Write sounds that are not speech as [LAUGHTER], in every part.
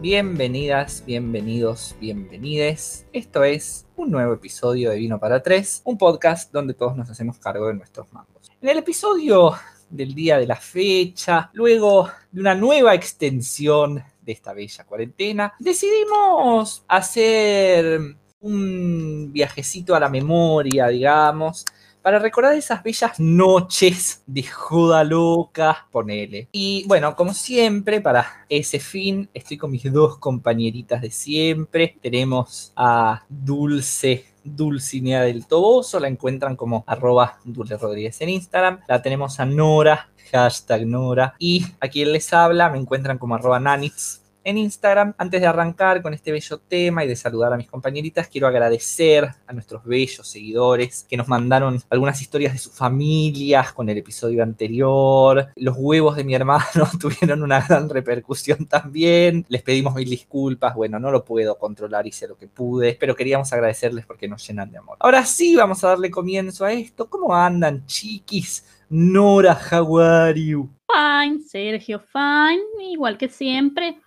Bienvenidas, bienvenidos, bienvenides. Esto es un nuevo episodio de Vino para Tres, un podcast donde todos nos hacemos cargo de nuestros mangos. En el episodio del día de la fecha, luego de una nueva extensión de esta bella cuarentena, decidimos hacer un viajecito a la memoria, digamos, para recordar esas bellas noches de joda loca, ponele. Y bueno, como siempre, para ese fin, estoy con mis dos compañeritas de siempre. Tenemos a Dulce Dulcinea del Toboso, la encuentran como arroba Dulce Rodríguez en Instagram. La tenemos a Nora, hashtag Nora. Y a quien les habla, me encuentran como arroba Nanitz en Instagram. Antes de arrancar con este bello tema y de saludar a mis compañeritas, quiero agradecer a nuestros bellos seguidores que nos mandaron algunas historias de sus familias con el episodio anterior. Los huevos de mi hermano [LAUGHS] tuvieron una gran repercusión también. Les pedimos mil disculpas. Bueno, no lo puedo controlar, hice lo que pude, pero queríamos agradecerles porque nos llenan de amor. Ahora sí, vamos a darle comienzo a esto. ¿Cómo andan, chiquis? Nora, how are you? Fine, Sergio, fine, igual que siempre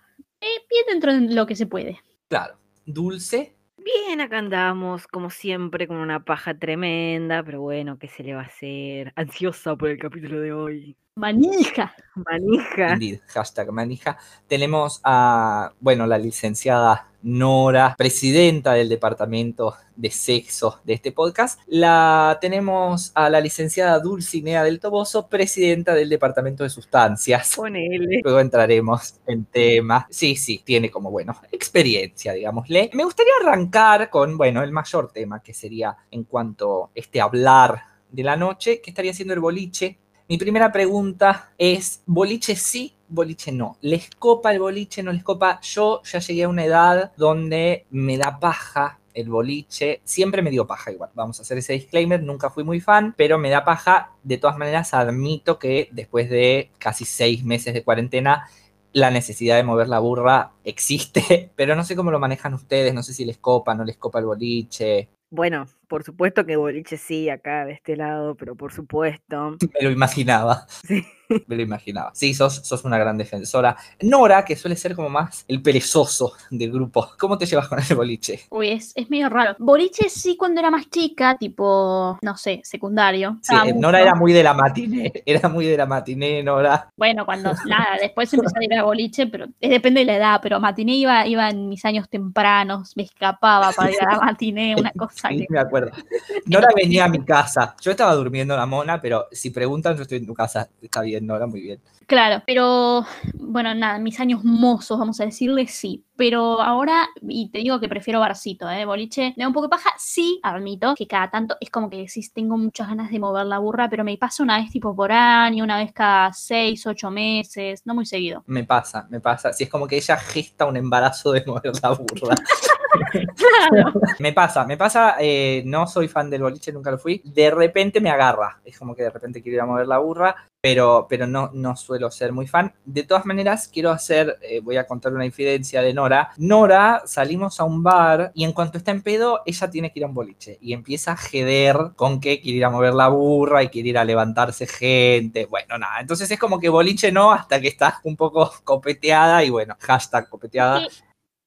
bien dentro de lo que se puede. Claro. Dulce. Bien, acá andamos, como siempre, con una paja tremenda, pero bueno, ¿qué se le va a hacer? Ansiosa por el capítulo de hoy. Manija. Manija. Indeed, hashtag manija. Tenemos a, bueno, la licenciada Nora, presidenta del departamento de sexo de este podcast. La tenemos a la licenciada Dulcinea del Toboso, presidenta del departamento de sustancias. Ponele. Luego entraremos en tema. Sí, sí, tiene como, bueno, experiencia, digámosle. Me gustaría arrancar con, bueno, el mayor tema que sería en cuanto a este hablar de la noche, que estaría siendo el boliche mi primera pregunta es, ¿boliche sí, boliche no? ¿Les copa el boliche, no les copa? Yo ya llegué a una edad donde me da paja el boliche. Siempre me dio paja igual, vamos a hacer ese disclaimer, nunca fui muy fan, pero me da paja. De todas maneras, admito que después de casi seis meses de cuarentena, la necesidad de mover la burra existe, [LAUGHS] pero no sé cómo lo manejan ustedes, no sé si les copa, no les copa el boliche. Bueno, por supuesto que boliche sí, acá de este lado, pero por supuesto. [LAUGHS] Me lo imaginaba. Sí. [LAUGHS] Me lo imaginaba. Sí, sos, sos una gran defensora. Nora, que suele ser como más el perezoso del grupo. ¿Cómo te llevas con el boliche? Uy, es, es medio raro. Boliche sí cuando era más chica, tipo, no sé, secundario. Sí, Estaba Nora era muy de la matiné. [LAUGHS] Era muy de la matiné, Nora. Bueno, cuando, [LAUGHS] nada, después empecé a ir a boliche, pero eh, depende de la edad, pero matiné iba, iba en mis años tempranos, me escapaba para ir a la matiné, una cosa Sí, que... me acuerdo. Nora venía a mi casa. Yo estaba durmiendo en la mona, pero si preguntan, yo estoy en tu casa. Está bien, Nora, muy bien. Claro, pero bueno, nada, mis años mozos, vamos a decirle sí. Pero ahora, y te digo que prefiero barcito, ¿eh? Boliche, me da un poco de paja. Sí, admito que cada tanto es como que decís, tengo muchas ganas de mover la burra, pero me pasa una vez tipo por año, una vez cada seis, ocho meses, no muy seguido. Me pasa, me pasa. Si es como que ella gesta un embarazo de mover la burra. [LAUGHS] [LAUGHS] Me pasa, me pasa, eh, no soy fan del boliche, nunca lo fui. De repente me agarra. Es como que de repente quiero ir a mover la burra, pero, pero no, no suelo ser muy fan. De todas maneras, quiero hacer, eh, voy a contar una infidencia de Nora. Nora, salimos a un bar y en cuanto está en pedo, ella tiene que ir a un boliche y empieza a jeder con que quiere ir a mover la burra y quiere ir a levantarse gente. Bueno, nada. Entonces es como que boliche no hasta que está un poco copeteada y bueno, hashtag copeteada.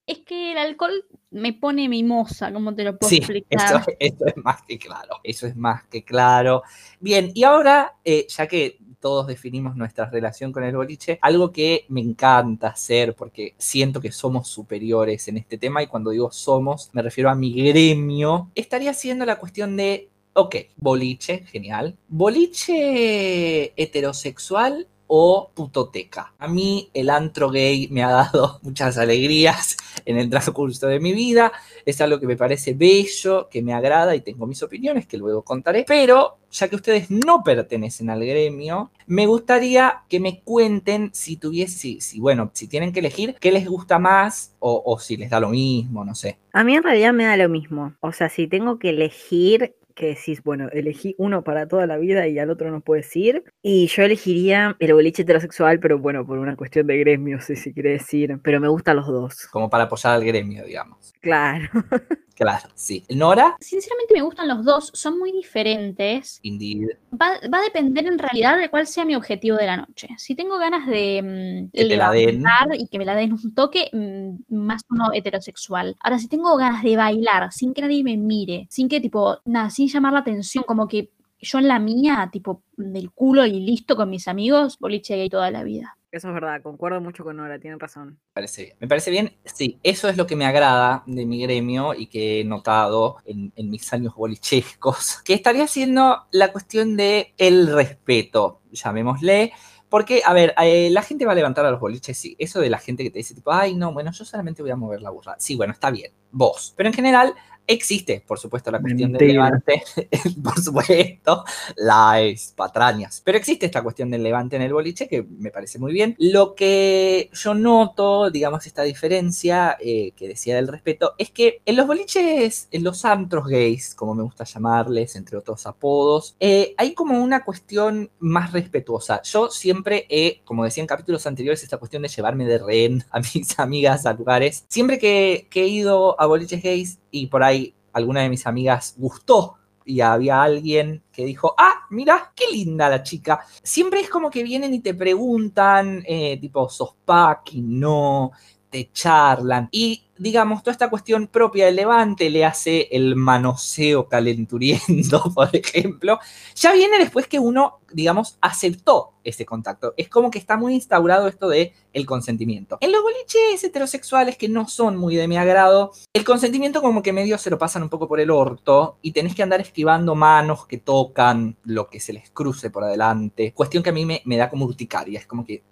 Es que el alcohol me pone mimosa, ¿cómo te lo puedo Sí, explicar? eso, eso es más que claro. Eso es más que claro. Bien, y ahora, eh, ya que todos definimos nuestra relación con el boliche, algo que me encanta hacer porque siento que somos superiores en este tema y cuando digo somos me refiero a mi gremio, estaría siendo la cuestión de, ok, boliche, genial. Boliche heterosexual o putoteca. A mí el antro gay me ha dado [LAUGHS] muchas alegrías en el transcurso de mi vida. Es algo que me parece bello, que me agrada y tengo mis opiniones que luego contaré. Pero ya que ustedes no pertenecen al gremio, me gustaría que me cuenten si tuviese, si, bueno, si tienen que elegir qué les gusta más o, o si les da lo mismo, no sé. A mí en realidad me da lo mismo. O sea, si tengo que elegir, que decís, bueno, elegí uno para toda la vida y al otro no puedes ir. Y yo elegiría el boliche heterosexual, pero bueno, por una cuestión de gremio, [LAUGHS] si se quiere decir. Pero me gustan los dos. Como para apoyar al gremio, digamos. Claro. [LAUGHS] Claro, sí. Nora, Sinceramente me gustan los dos, son muy diferentes. indeed. Va, va a depender en realidad de cuál sea mi objetivo de la noche. Si tengo ganas de mm, Que te la den. levantar y que me la den un toque, mm, más uno heterosexual. Ahora, si tengo ganas de bailar sin que nadie me mire, sin que tipo, nada, sin llamar la atención, como que yo en la mía, tipo, del culo y listo con mis amigos, boliche gay toda la vida. Eso es verdad, concuerdo mucho con Nora, tienen razón. Me parece bien. Me parece bien, sí, eso es lo que me agrada de mi gremio y que he notado en, en mis años bolichescos, [LAUGHS] que estaría siendo la cuestión de el respeto, llamémosle. Porque, a ver, eh, la gente va a levantar a los boliches, sí. Eso de la gente que te dice, tipo, ay, no, bueno, yo solamente voy a mover la burra. Sí, bueno, está bien, vos. Pero en general, existe, por supuesto, la cuestión del Mentira. levante. [LAUGHS] por supuesto, las patrañas. Pero existe esta cuestión del levante en el boliche que me parece muy bien. Lo que yo noto, digamos, esta diferencia eh, que decía del respeto, es que en los boliches, en los antros gays, como me gusta llamarles, entre otros apodos, eh, hay como una cuestión más respetuosa. Yo siempre he, como decía en capítulos anteriores, esta cuestión de llevarme de rehén [LAUGHS] a mis amigas a lugares. Siempre que, que he ido a boliches gays y por ahí alguna de mis amigas gustó y había alguien que dijo, ah, mira, qué linda la chica. Siempre es como que vienen y te preguntan, eh, tipo, sos paqui, no, te charlan. Y digamos, toda esta cuestión propia del levante le hace el manoseo calenturiento, [LAUGHS] por ejemplo, ya viene después que uno, digamos, aceptó ese contacto. Es como que está muy instaurado esto de el consentimiento. En los boliches heterosexuales que no son muy de mi agrado, el consentimiento como que medio se lo pasan un poco por el orto y tenés que andar esquivando manos que tocan lo que se les cruce por adelante. Cuestión que a mí me, me da como urticaria, es como que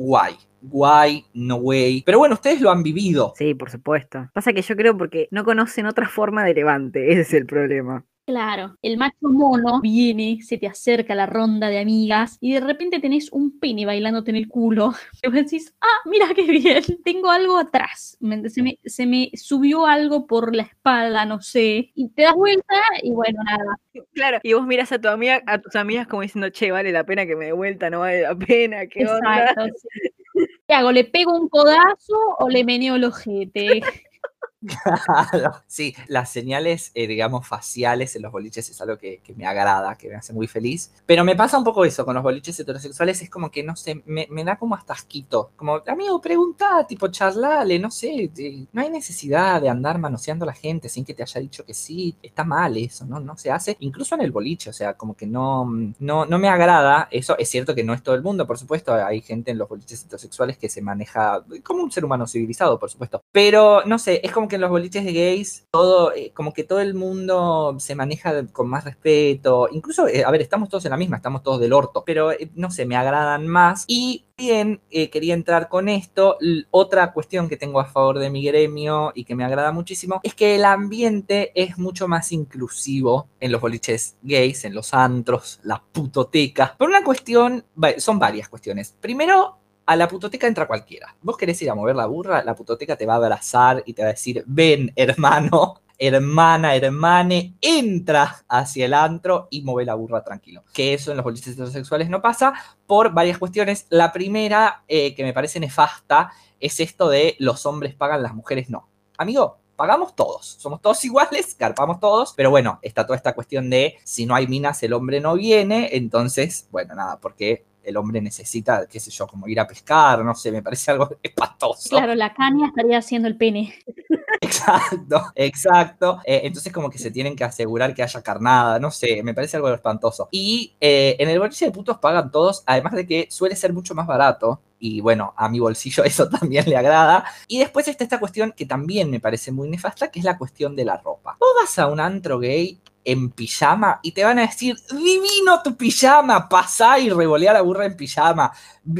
guay, guay, no way. Pero bueno, ustedes lo han vivido. Sí, por supuesto. Pasa que yo creo porque no conocen otra forma de levante, ese es el problema. Claro, el macho mono viene, se te acerca a la ronda de amigas y de repente tenés un pene bailándote en el culo. [LAUGHS] Y vos decís, ah, mira qué bien, tengo algo atrás. Se me, se me subió algo por la espalda, no sé. Y te das vuelta y bueno, nada. Claro, y vos miras a tu amiga, a tus amigas como diciendo, che, vale la pena que me dé vuelta, no vale la pena, qué onda. Exacto. sí. ¿Qué hago? ¿Le pego un codazo o le meneo el ojete? [LAUGHS] Sí, las señales, eh, digamos, faciales en los boliches es algo que, me agrada, que me hace muy feliz. Pero me pasa un poco eso con los boliches heterosexuales, es como que, no sé, me, da como hasta asquito. Como, amigo, pregunta, tipo, charlale, no sé, no hay necesidad de andar manoseando a la gente sin que te haya dicho que sí, está mal eso, ¿no? No se hace, incluso en el boliche, o sea, como que no, no, no me agrada. Eso es cierto que no es todo el mundo, por supuesto, hay gente en los boliches heterosexuales que se maneja como un ser humano civilizado, por supuesto. Pero, no sé, es como que en los boliches de gays, todo, eh, como que todo el mundo se maneja con más respeto. Incluso, eh, a ver, estamos todos en la misma, estamos todos del orto, pero eh, no sé, me agradan más. Y bien, eh, quería entrar con esto. Otra cuestión que tengo a favor de mi gremio y que me agrada muchísimo es que el ambiente es mucho más inclusivo en los boliches gays, en los antros, la putoteca. Por una cuestión, son varias cuestiones. Primero, a la putoteca entra cualquiera. Vos querés ir a mover la burra, la putoteca te va a abrazar y te va a decir, ven, hermano, [LAUGHS] hermana, hermane, entra hacia el antro y mueve la burra tranquilo. Que eso en los boliches heterosexuales no pasa por varias cuestiones. La primera, eh, que me parece nefasta, es esto de los hombres pagan, las mujeres no. Amigo, pagamos todos, somos todos [LAUGHS] iguales, garpamos todos, pero bueno, está toda esta cuestión de si no hay minas el hombre no viene, entonces, bueno, nada, porque el hombre necesita, qué sé yo, como ir a pescar, no sé, me parece algo [LAUGHS] espantoso. Claro, la caña estaría haciendo el pene. [LAUGHS] Exacto, exacto. Eh, entonces como que se tienen que asegurar que haya carnada, no sé, me parece algo espantoso. Y eh, en el boliche de putos pagan todos, además de que suele ser mucho más barato. Y bueno, a mi bolsillo [LAUGHS] eso también le agrada. Y después está esta cuestión que también me parece muy nefasta, que es la cuestión de la ropa. Vos vas a un antro gay en pijama y te van a decir, divino tu pijama, pasá y revolea la burra en pijama,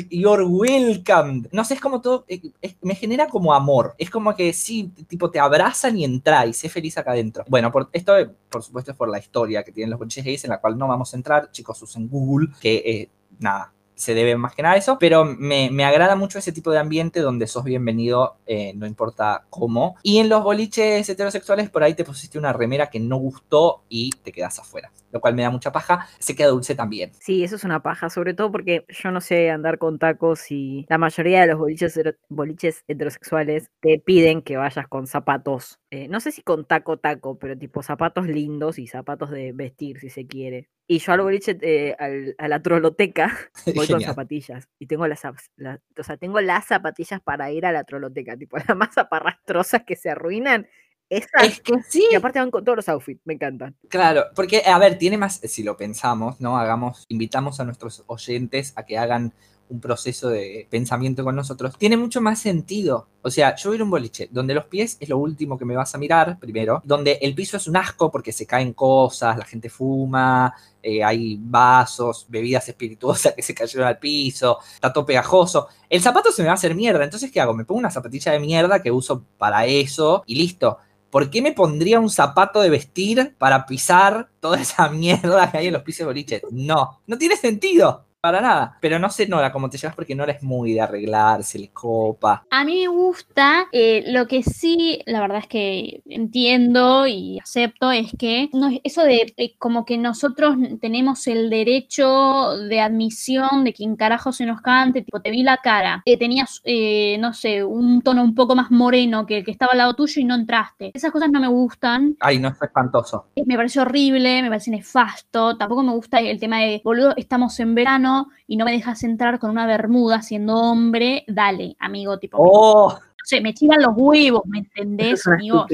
you're welcome. No sé, es como todo, eh, me genera como amor. Es como que sí, tipo te abrazan y entra y sé feliz acá adentro. Bueno, por, esto eh, por supuesto es por la historia que tienen los boliches gays en la cual no vamos a entrar. Chicos, usen Google, que eh, nada. Se debe más que nada a eso, pero me, me agrada mucho ese tipo de ambiente donde sos bienvenido, eh, no importa cómo. Y en los boliches heterosexuales, por ahí te pusiste una remera que no gustó y te quedas afuera. Lo cual me da mucha paja. Se queda dulce también. Sí, eso es una paja, sobre todo porque yo no sé andar con tacos y la mayoría de los boliches, boliches heterosexuales te piden que vayas con zapatos, eh, no sé si con taco taco, pero tipo zapatos lindos y zapatos de vestir si se quiere. Y yo al boliche, eh, al- a la troloteca, [LAUGHS] voy con zapatillas y tengo las, la- o sea, tengo las zapatillas para ir a la troloteca, tipo [LAUGHS] las más aparrastrosas que se arruinan. Es que sí. y aparte van con todos los outfits, me encantan. Claro, porque, a ver, tiene más, si lo pensamos, ¿no? Hagamos, invitamos a nuestros oyentes a que hagan un proceso de pensamiento con nosotros, tiene mucho más sentido. O sea, yo voy a ir a un boliche donde los pies es lo último que me vas a mirar, primero, donde el piso es un asco porque se caen cosas, la gente fuma, eh, hay vasos, bebidas espirituosas que se cayeron al piso, está todo pegajoso. El zapato se me va a hacer mierda, entonces, ¿qué hago? Me pongo una zapatilla de mierda que uso para eso y listo. ¿Por qué me pondría un zapato de vestir para pisar toda esa [LAUGHS] mierda que hay en los pisos de boliche? No, no tiene sentido. Para nada. Pero no sé, Nora, cómo te llevas porque Nora es muy de arreglarse, le copa. A mí me gusta, eh, lo que sí, la verdad es que entiendo y acepto es que no, eso de eh, como que nosotros tenemos el derecho de admisión de quien carajo se nos cante, tipo, te vi la cara, que tenías, eh, no sé, un tono un poco más moreno que el que estaba al lado tuyo y no entraste. Esas cosas no me gustan, Ay, no, es espantoso. eh, me parece horrible, me parece nefasto, tampoco me gusta el tema de, boludo, estamos en verano y no me dejas entrar con una bermuda siendo hombre, dale, amigo, tipo, ¡Oh! no sé, me chivan los huevos, ¿me entendés, [LAUGHS] amigo?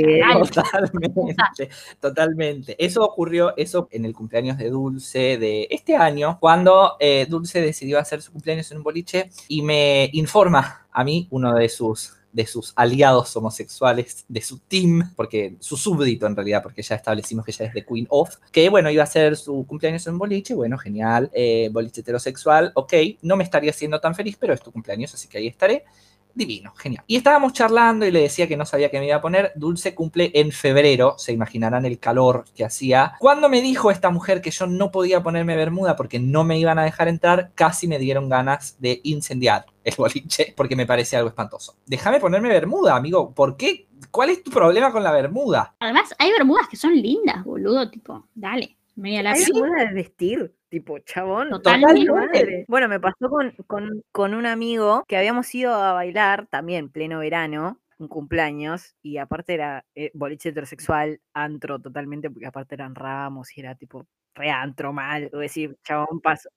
Totalmente, totalmente. Eso ocurrió, eso en el cumpleaños de Dulce de este año, cuando eh, Dulce decidió hacer su cumpleaños en un boliche y me informa a mí, uno de sus de sus aliados homosexuales, de su team, porque su súbdito en realidad, porque ya establecimos que ella es de Queen of, que bueno, iba a hacer su cumpleaños en boliche, bueno, genial, eh, boliche heterosexual, ok, no me estaría siendo tan feliz, pero es tu cumpleaños, así que ahí estaré. Divino, genial. Y estábamos charlando y le decía que no sabía qué me iba a poner. Dulce cumple en febrero, se imaginarán el calor que hacía. Cuando me dijo esta mujer que yo no podía ponerme bermuda porque no me iban a dejar entrar, casi me dieron ganas de incendiar el boliche porque me parecía algo espantoso. Déjame ponerme bermuda, amigo. ¿Por qué? ¿Cuál es tu problema con la bermuda? Además, hay bermudas que son lindas, boludo, tipo, dale, media la Hay bermuda de vestir, tipo, chabón. Totalmente. madre. Bueno, me pasó con, con, con un amigo que habíamos ido a bailar también pleno verano, un cumpleaños, y aparte era eh, boliche heterosexual, antro totalmente, porque aparte eran ramos y era tipo re antro mal. Es decir, chabón, pasó,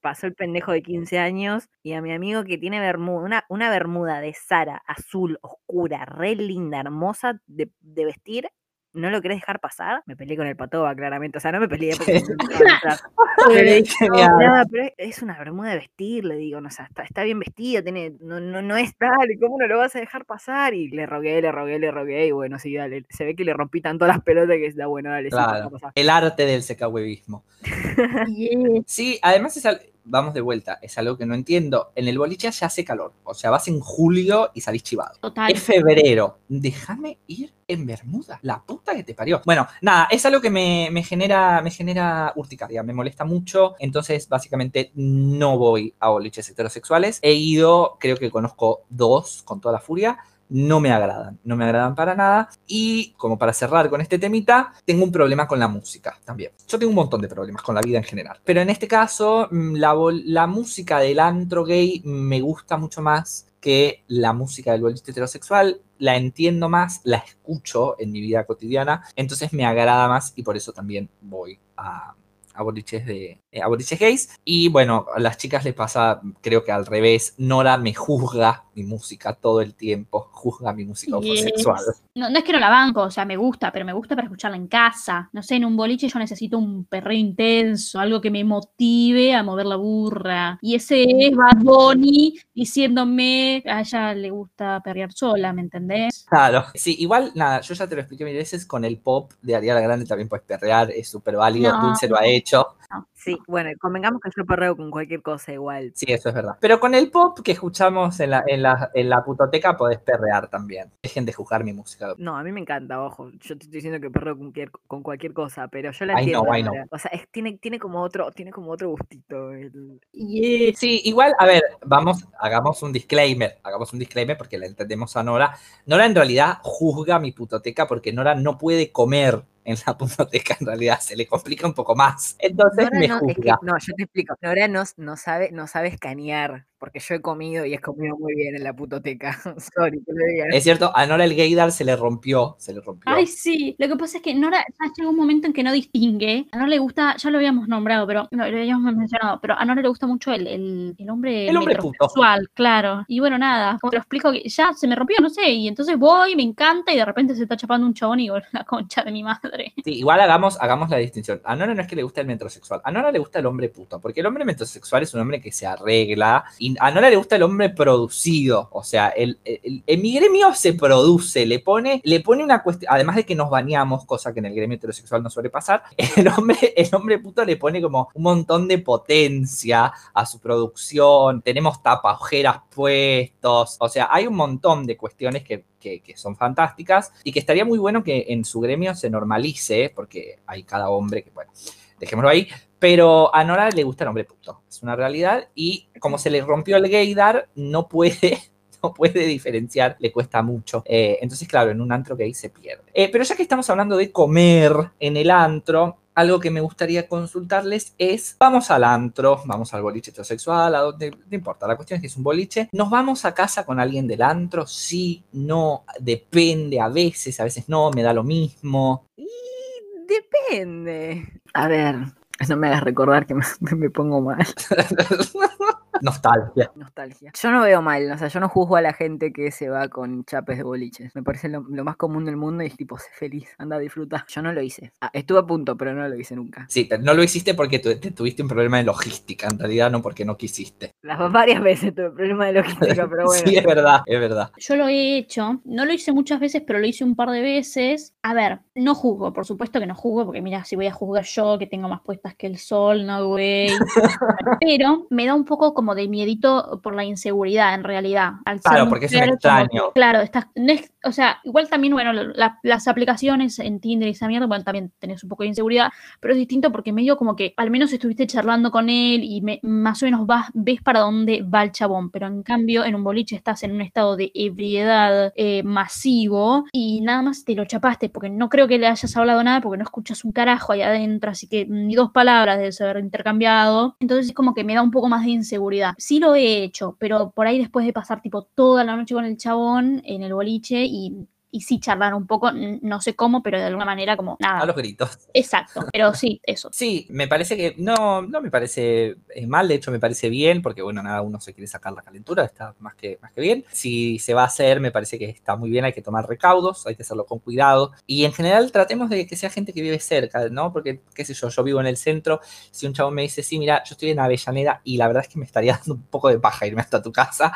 pasó el pendejo de 15 años y a mi amigo que tiene bermuda, una, una bermuda de Sara, azul, oscura, re linda, hermosa de, de vestir. ¿No lo querés dejar pasar? Me peleé con el patoba, claramente. O sea, no me peleé porque no me [LAUGHS] dejaba entrar. [LAUGHS] Pero le digo, Genial. "No, pero es- una bermuda de vestir, le digo, no, o sea, está, está bien vestida, tiene, no, no, no es tal, ¿cómo no lo vas a dejar pasar? Y le rogué, le rogué, le rogué, y bueno, sí, dale, se ve que le rompí tanto las pelotas que está bueno, dale, sí, Claro, pasar. el arte del secahuevismo. Yes. [LAUGHS] Sí, además es vamos de vuelta, es algo que no entiendo. En el boliche ya hace calor, o sea, vas en julio y salís chivado. Total. Es febrero, déjame ir en Bermuda, la puta que te parió. Bueno, nada, es algo que me, me genera, me genera urticaria, me molesta mucho, entonces básicamente no voy a boliches heterosexuales. He ido, creo que conozco dos con toda la furia, no me agradan, no me agradan para nada. Y como para cerrar con este temita, tengo un problema con la música también. Yo tengo un montón de problemas con la vida en general. Pero en este caso, mm, la, música del antro gay me gusta mucho más que la música del boliche heterosexual. La entiendo más, la escucho en mi vida cotidiana. Entonces me agrada más y por eso también voy a, a boliches de eh, a boliches gays y bueno a las chicas les pasa creo que al revés Nora me juzga mi música todo el tiempo juzga mi música Yes. homosexual No, no es que no la banco, o sea, me gusta, pero me gusta para escucharla en casa. No sé, en un boliche yo necesito un perreo intenso, algo que me motive a mover la burra. Y ese es Bad Bunny diciéndome, a ella le gusta perrear sola, ¿me entendés? Claro. Sí, igual, nada, yo ya te lo expliqué mil veces, con el pop de Ariana Grande también puedes perrear, es súper válido, No. Dulce lo ha hecho, Sí, bueno, convengamos que yo perreo con cualquier cosa igual. sí, eso es verdad. Pero con el pop que escuchamos en la, en la, en la putoteca podés perrear también. Dejen de juzgar mi música. No, a mí me encanta, ojo. Yo te estoy diciendo que perreo con cualquier, con cualquier cosa, pero yo la I know, entiendo. I know. O sea, es- tiene, tiene como otro, tiene como otro gustito. el- Sí, igual, a ver, vamos, hagamos un disclaimer, hagamos un disclaimer porque la entendemos a Nora. Nora en realidad juzga mi putoteca porque Nora no puede comer en la putoteca en realidad, se le complica un poco más. Entonces Nora me no, es que- juzga. no, yo te explico. Nora no, no sabe, no sabe escanear, porque yo he comido y he comido muy bien en la putoteca. [LAUGHS] Sorry, que lo diga. Es cierto, a Nora el gaydar se le rompió, se le rompió. Ay, sí. Lo que pasa es que Nora ya llega un momento en que no distingue. A Nora le gusta, ya lo habíamos nombrado, pero no, lo habíamos mencionado, pero a Nora le gusta mucho el, el, el hombre El hombre puto. metrosexual, claro. Y bueno, nada, como te lo explico, que ya se me rompió, no sé, y entonces voy, me encanta, y de repente se está chapando un chabón y digo, la concha de mi madre. Sí, igual hagamos, hagamos la distinción. A Nora no es que le gusta el metrosexual, a Nora le gusta el hombre puto, porque el hombre metrosexual es un hombre que se arregla, y a Nora le gusta el hombre producido, o sea, el, el- mi gremio se produce, le pone, le pone una cuestión, además de que nos bañamos, cosa que en el gremio heterosexual no suele pasar, [LAUGHS] el hombre, el hombre puto le pone como un montón de potencia a su producción, tenemos tapa ojeras puestos, o sea, hay un montón de cuestiones que, que- que son fantásticas y que estaría muy bueno que en su gremio se normalice, porque hay cada hombre que, bueno, dejémoslo ahí, pero a Nora le gusta el hombre puto, es una realidad y como se le rompió el gaydar, no puede... [LAUGHS] No puede diferenciar, le cuesta mucho. Eh, entonces, claro, en un antro gay se pierde. Eh, pero ya que estamos hablando de comer en el antro, algo que me gustaría consultarles es, vamos al antro, vamos al boliche heterosexual, a donde, no importa, la cuestión es que es un boliche, ¿nos vamos a casa con alguien del antro? Sí, no, depende, a veces, a veces no, me da lo mismo. Y depende. A ver, [LAUGHS] no me hagas recordar que me, [LAUGHS] me pongo mal. [LAUGHS] Nostalgia. Nostalgia. Yo no veo mal, o sea, yo no juzgo a la gente que se va con chapes de boliches. Me parece lo, lo más común del mundo y es tipo, sé feliz, anda, disfruta. Yo no lo hice. Ah, estuve a punto, pero no lo hice nunca. Sí, pero no lo hiciste porque tu- te tuviste un problema de logística, en realidad no porque no quisiste. Las varias veces tuve problema de logística, pero bueno. [LAUGHS] Sí, es verdad, es verdad. Yo lo he hecho, no lo hice muchas veces, pero lo hice un par de veces. A ver, no juzgo, por supuesto que no juzgo, porque mira, si voy a juzgar yo, que tengo más puestas que el sol, no, güey. [LAUGHS] pero me da un poco como de miedito por la inseguridad, en realidad. Al Claro, porque es un como extraño. claro, estás, no es- o sea, igual también, bueno, la- las aplicaciones en Tinder y esa mierda, bueno, también tenés un poco de inseguridad, pero es distinto porque medio como que al menos estuviste charlando con él y me- más o menos vas, ves para dónde va el chabón, pero en cambio en un boliche estás en un estado de ebriedad eh, masivo y nada más te lo chapaste porque no creo que le hayas hablado nada porque no escuchas un carajo ahí adentro, así que ni dos palabras debes haber intercambiado. Entonces es como que me da un poco más de inseguridad. Sí lo he hecho, pero por ahí después de pasar tipo toda la noche con el chabón en el boliche y... Y sí charlar un poco, no sé cómo, pero de alguna manera como A nada. los gritos. Exacto, pero sí, eso. Sí, me parece que no, no me parece eh, mal, de hecho me parece bien, porque bueno, nada, uno se quiere sacar la calentura, está más que, más que bien. Si se va a hacer, me parece que está muy bien, hay que tomar recaudos, hay que hacerlo con cuidado. Y en general tratemos de que sea gente que vive cerca, ¿no? Porque, qué sé yo, yo vivo en el centro, si un chavo me dice, sí, mira, yo estoy en Avellaneda y la verdad es que me estaría [LAUGHS] dando un poco de paja irme hasta tu casa.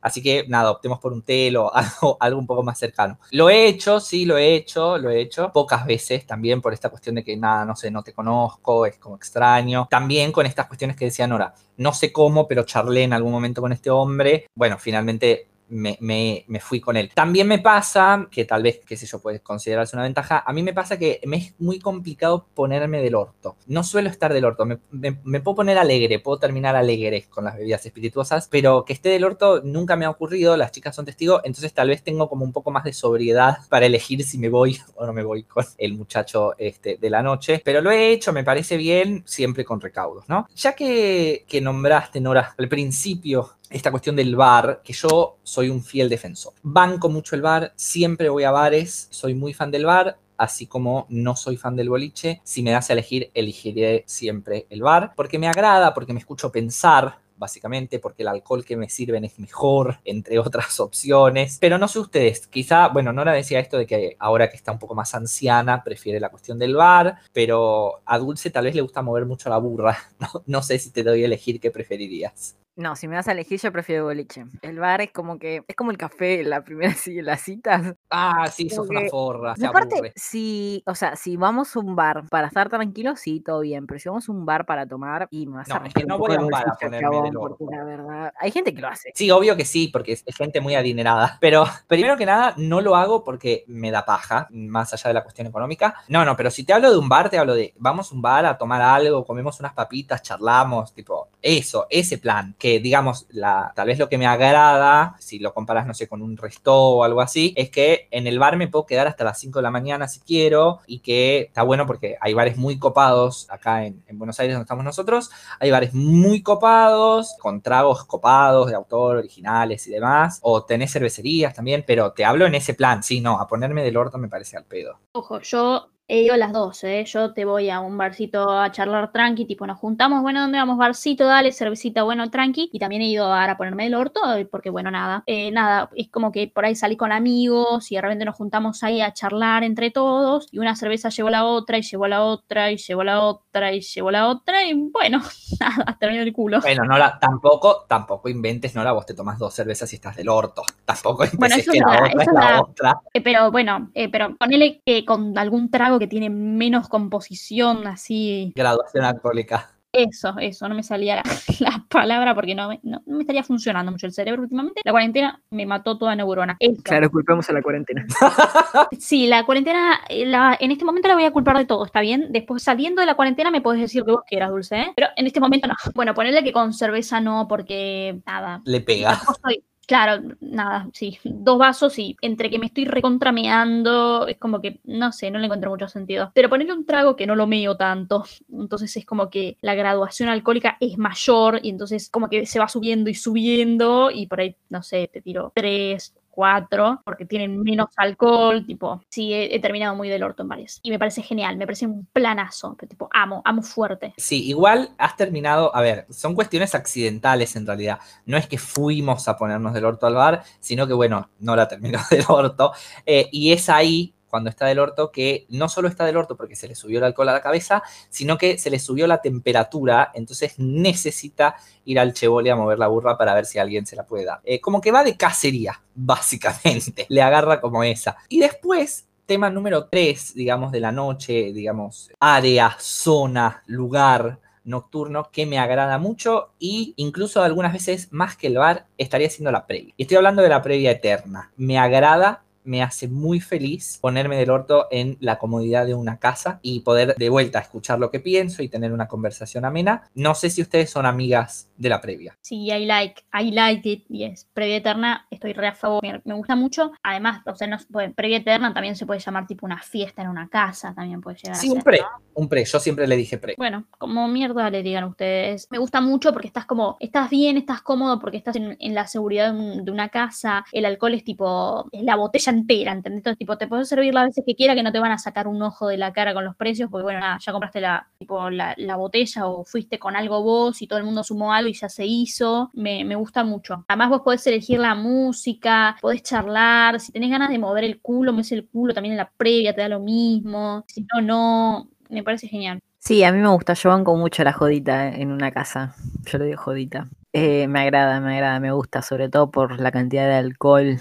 Así que nada, optemos por un telo, [LAUGHS] algo, algo un poco más cercano. Lo he hecho, sí, lo he hecho, lo he hecho pocas veces también por esta cuestión de que nada, no sé, no te conozco, es como extraño. También con estas cuestiones que decía Nora, no sé cómo, pero charlé en algún momento con este hombre. Bueno, finalmente me, me- fui con él. También me pasa, que tal vez, qué sé yo, puede considerarse una ventaja, a mí me pasa que me es muy complicado ponerme del orto. No suelo estar del orto, me puedo poner alegre, puedo terminar alegre con las bebidas espirituosas, pero que esté del orto nunca me ha ocurrido, las chicas son testigos, entonces tal vez tengo como un poco más de sobriedad para elegir si me voy [LAUGHS] o no me voy con el muchacho este, de la noche, pero lo he hecho, me parece bien, siempre con recaudos, ¿no? Ya que, que nombraste, Nora, al principio esta cuestión del bar, que yo soy un fiel defensor. Banco mucho el bar, siempre voy a bares, soy muy fan del bar, así como no soy fan del boliche. Si me das a elegir, elegiré siempre el bar, porque me agrada, porque me escucho pensar, básicamente, porque el alcohol que me sirven es mejor, entre otras [LAUGHS] opciones. Pero no sé ustedes, quizá, bueno, Nora decía esto de que ahora que está un poco más anciana, prefiere la cuestión del bar, pero a Dulce tal vez le gusta mover mucho la burra. [LAUGHS] No, no sé si te doy a elegir qué preferirías. No, si me vas a elegir, yo prefiero boliche. El bar es como que. Es como el café, la primera [LAUGHS] sí, las citas. Ah, sí, sos una forra, Y aparte, aburre. si, o sea, si vamos a un bar para estar tranquilos, sí, todo bien. Pero si vamos a un bar para tomar y me vas No, a es que no voy a un bar a ponerme chabón, del porque orto. la verdad, hay gente que lo hace. Sí, obvio que sí, porque es gente muy adinerada. [LAUGHS] Pero primero que nada, no lo hago porque me da paja, más allá de la cuestión económica. No, no, pero si te hablo de un bar, te hablo de vamos a un bar a tomar algo, comemos unas papitas, charlamos, tipo, eso, ese plan, que digamos, la, tal vez lo que me agrada, si lo comparas, no sé, con un resto o algo así, es que en el bar me puedo quedar hasta las 5 de la mañana si quiero y que está bueno porque hay bares muy copados acá en, en Buenos Aires donde estamos nosotros, hay bares muy copados, con tragos copados de autor, originales y demás, o tenés cervecerías también, pero te hablo en ese plan, sí, no, a ponerme del orto me parece al pedo. Ojo, yo he ido a las 12, ¿eh? yo te voy a un barcito a charlar tranqui, tipo nos juntamos, bueno, ¿dónde vamos? Barcito, dale, cervecita, bueno, tranqui. Y también he ido a, a ponerme el orto, eh, porque bueno, nada, eh, nada, es como que por ahí salí con amigos y de repente nos juntamos ahí a charlar entre todos y una cerveza llevó la otra y llevó la otra y llevó la otra y llevó la otra y bueno, [LAUGHS] nada, terminó el culo. Bueno, no la, tampoco, tampoco inventes, no la vos te tomas dos cervezas y estás del orto. Tampoco empieces Bueno, eso que es la otra es la. Eh, pero bueno, eh, pero ponele que con algún trago que tiene menos composición, así, Graduación alcohólica. eso, eso, no me salía la, [LAUGHS] la palabra porque no me, no, no me estaría funcionando mucho el cerebro últimamente. La cuarentena me mató toda neurona. Eso. Claro, culpamos a la cuarentena. [LAUGHS] Sí, la cuarentena, eh, la- en este momento la voy a culpar de todo, ¿está bien? Después saliendo de la cuarentena me puedes decir que vos quieras, Dulce, ¿eh? Pero en este momento no. Bueno, ponerle que con cerveza no, porque nada. Le pega. tampoco soy- Claro, nada, sí, dos vasos y entre que me estoy recontrameando, es como que, no sé, no le encuentro mucho sentido. Pero ponerle un trago que no lo meo tanto, entonces es como que la graduación alcohólica es mayor y entonces como que se va subiendo y subiendo y por ahí, no sé, te tiro tres, cuatro, porque tienen menos alcohol, tipo, sí, he, he terminado muy del orto en varias. Y me parece genial, me parece un planazo, pero tipo, amo, amo fuerte. Sí, igual has terminado, a ver, son cuestiones accidentales en realidad. No es que fuimos a ponernos del orto al bar, sino que bueno, no la terminó [LAUGHS] del orto. Eh, y es ahí, cuando está del orto, que no solo está del orto porque se le subió el alcohol a la cabeza, sino que se le subió la temperatura, entonces necesita ir al chevole a mover la burra para ver si alguien se la puede dar. Eh, como que va de cacería, [LAUGHS] básicamente. Le agarra como esa. Y después tema número 3, digamos, de la noche, digamos, área, zona, lugar nocturno que me agrada mucho y incluso algunas veces más que el bar estaría siendo la previa. Estoy hablando de la previa eterna. Me agrada me hace muy feliz ponerme del orto en la comodidad de una casa y poder de vuelta escuchar lo que pienso y tener una conversación amena. No sé si ustedes son amigas de la previa. Sí, I like, I like it, yes. Previa Eterna, estoy re a favor, me, gusta mucho. Además, o sea, no, bueno, Previa Eterna también se puede llamar tipo una fiesta en una casa, también puede llegar Sí, a un ser. pre, ¿no? un pre. Yo siempre le dije pre. Bueno, como mierda le digan ustedes. Me gusta mucho porque estás como, estás bien, estás cómodo porque estás en, en la seguridad de, un- de una casa. El alcohol es tipo, es la botella entera, ¿entendés? Tipo, te puedes servir las veces que quiera que no te van a sacar un ojo de la cara con los precios, porque bueno, nada, ya compraste la, tipo, la, la botella o fuiste con algo vos y todo el mundo sumó algo y ya se hizo. Me, me gusta mucho. Además, vos podés elegir la música, podés charlar. Si tenés ganas de mover el culo, mueves el culo también en la previa, te da lo mismo. Si no, no. Me parece genial. Sí, a mí me gusta, yo banco mucho la jodita en una casa. Yo le digo jodita. Eh, me agrada, me agrada, me gusta, sobre todo por la cantidad de alcohol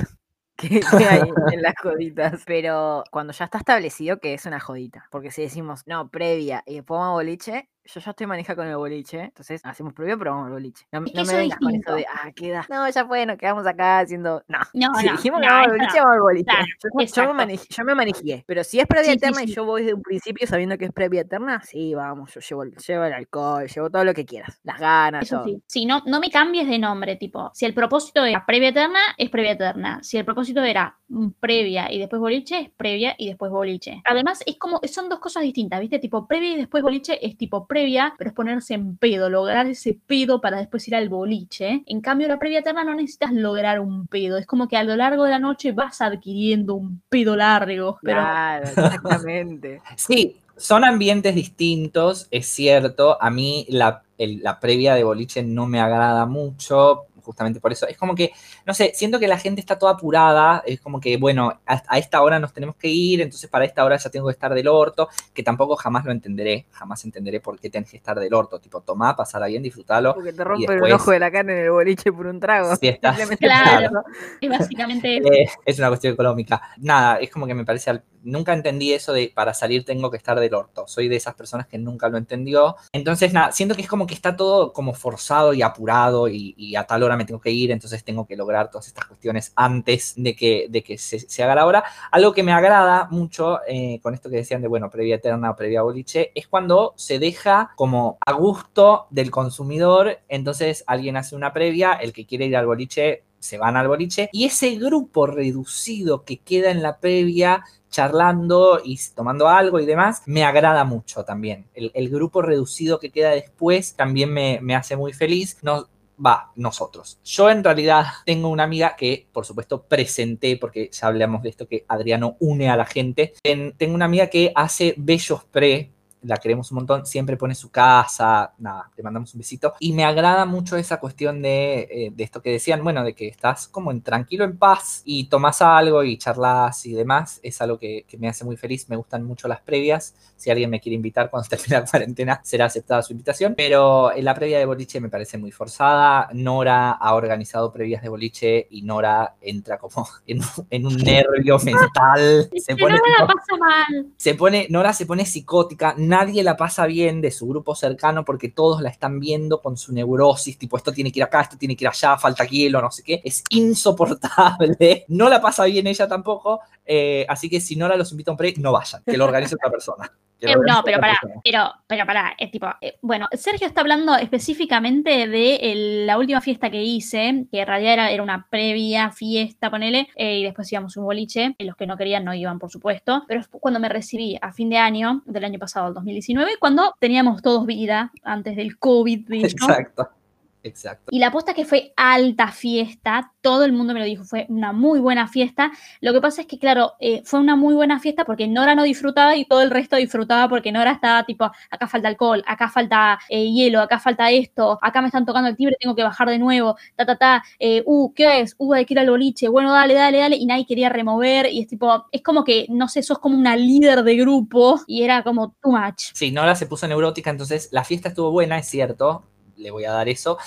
que, que hay en [LAUGHS] las joditas. Pero cuando ya está establecido que es una jodita. Porque si decimos, no, previa y después vamos a boliche, yo ya estoy manejada con el boliche. Entonces hacemos previa, pero vamos al boliche. No, Es que no eso me vengas con eso de, ah, queda. No, ya fue, nos quedamos acá haciendo. No. [LAUGHS] No, Si no, dijimos que no, vamos al boliche, vamos al boliche. Claro, yo, yo me manejé, yo me manejé. Pero si es previa Sí, sí, eterna y yo voy desde un principio sabiendo que es previa eterna, sí, vamos, yo llevo, el- llevo el alcohol, llevo todo lo que quieras. Las ganas, Eso todo. sí. No, no me cambies de nombre, tipo, si el propósito era previa eterna, es previa eterna. Si el propósito era previa y después boliche, es previa y después boliche. Además, es como, son dos cosas distintas, ¿viste? Tipo, previa y después boliche es tipo previa, pero es ponerse en pedo, lograr ese pedo para después ir al boliche. En cambio, la previa eterna no necesitas lograr un pedo. Es como que a lo largo de la noche vas adquiriendo un pedo largo. Pero Claro, exactamente. [LAUGHS] Sí, son ambientes distintos, es cierto. A mí la, el- la previa de boliche no me agrada mucho, justamente por eso. Es como que, no sé, siento que la gente está toda apurada, es como que, bueno, a, a esta hora nos tenemos que ir, entonces para esta hora ya tengo que estar del orto, que tampoco jamás lo entenderé, jamás entenderé por qué tenés que estar del orto. Tipo, tomá, pasala bien, disfrútalo. Porque te rompen después- el ojo de la cara en el boliche por un trago. Si estás- [LAUGHS] Claro. eso. es básicamente [LAUGHS] Eh, es una cuestión económica. Nada, es como que me parece, al- nunca entendí eso de para salir tengo que estar del orto. Soy de esas personas que nunca lo entendió. Entonces, nada, siento que es como que está todo como forzado y apurado y, a tal hora me tengo que ir, entonces tengo que lograr todas estas cuestiones antes de que, de que se, haga la hora. Algo que me agrada mucho eh, con esto que decían de, bueno, previa eterna previa boliche, es cuando se deja como a gusto del consumidor, entonces alguien hace una previa, el que quiere ir al boliche se van al boliche y ese grupo reducido que queda en la previa charlando y tomando algo y demás, me agrada mucho también. El, grupo reducido que queda después también me, hace muy feliz. No, va, nosotros. Yo en realidad tengo una amiga que, por supuesto, presenté, porque ya hablamos de esto que Adriano une a la gente. tengo una amiga que hace bellos pre la queremos un montón, siempre pone su casa, nada, te mandamos un besito. Y me agrada mucho esa cuestión de, eh, de esto que decían, bueno, de que estás como en tranquilo, en paz y tomas algo y charlas y demás, es algo que, que, me hace muy feliz, me gustan mucho las previas, si alguien me quiere invitar cuando [LAUGHS] termine la cuarentena, será aceptada su invitación, pero en la previa de boliche me parece muy forzada, Nora ha organizado previas de boliche y Nora entra como [LAUGHS] en, en un nervio mental, [LAUGHS] se pone, Nora pasa mal. se pone, Nora se pone psicótica, nadie la pasa bien de su grupo cercano porque todos la están viendo con su neurosis, tipo esto tiene que ir acá, esto tiene que ir allá, falta hielo, no sé qué. Es insoportable. [LAUGHS] No la pasa bien ella tampoco. Eh, así que si no la los invita a un pre, no vayan, que lo organice otra persona. Eh, no, pero para, pero, pero para, es tipo, eh, bueno, Sergio está hablando específicamente de la última fiesta que hice, que en realidad era, una previa fiesta, ponele, y después íbamos un boliche, los que no querían no iban, por supuesto, pero es cuando me recibí a fin de año, del año pasado, el 2019, cuando teníamos todos vida antes del COVID, [LAUGHS] Exacto. Exacto. Y la apuesta que fue alta fiesta, todo el mundo me lo dijo, fue una muy buena fiesta. Lo que pasa es que, claro, eh, fue una muy buena fiesta porque Nora no disfrutaba y todo el resto disfrutaba porque Nora estaba tipo, acá falta alcohol, acá falta eh, hielo, acá falta esto, acá me están tocando el timbre, tengo que bajar de nuevo, ta, ta, ta, eh, uh, ¿qué es? Uh, hay que ir al boliche, bueno, dale, dale, dale, y nadie quería remover y es tipo, es como que, no sé, sos como una líder de grupo y era como too much. Sí, Nora se puso neurótica, entonces la fiesta estuvo buena, es cierto, le voy a dar eso,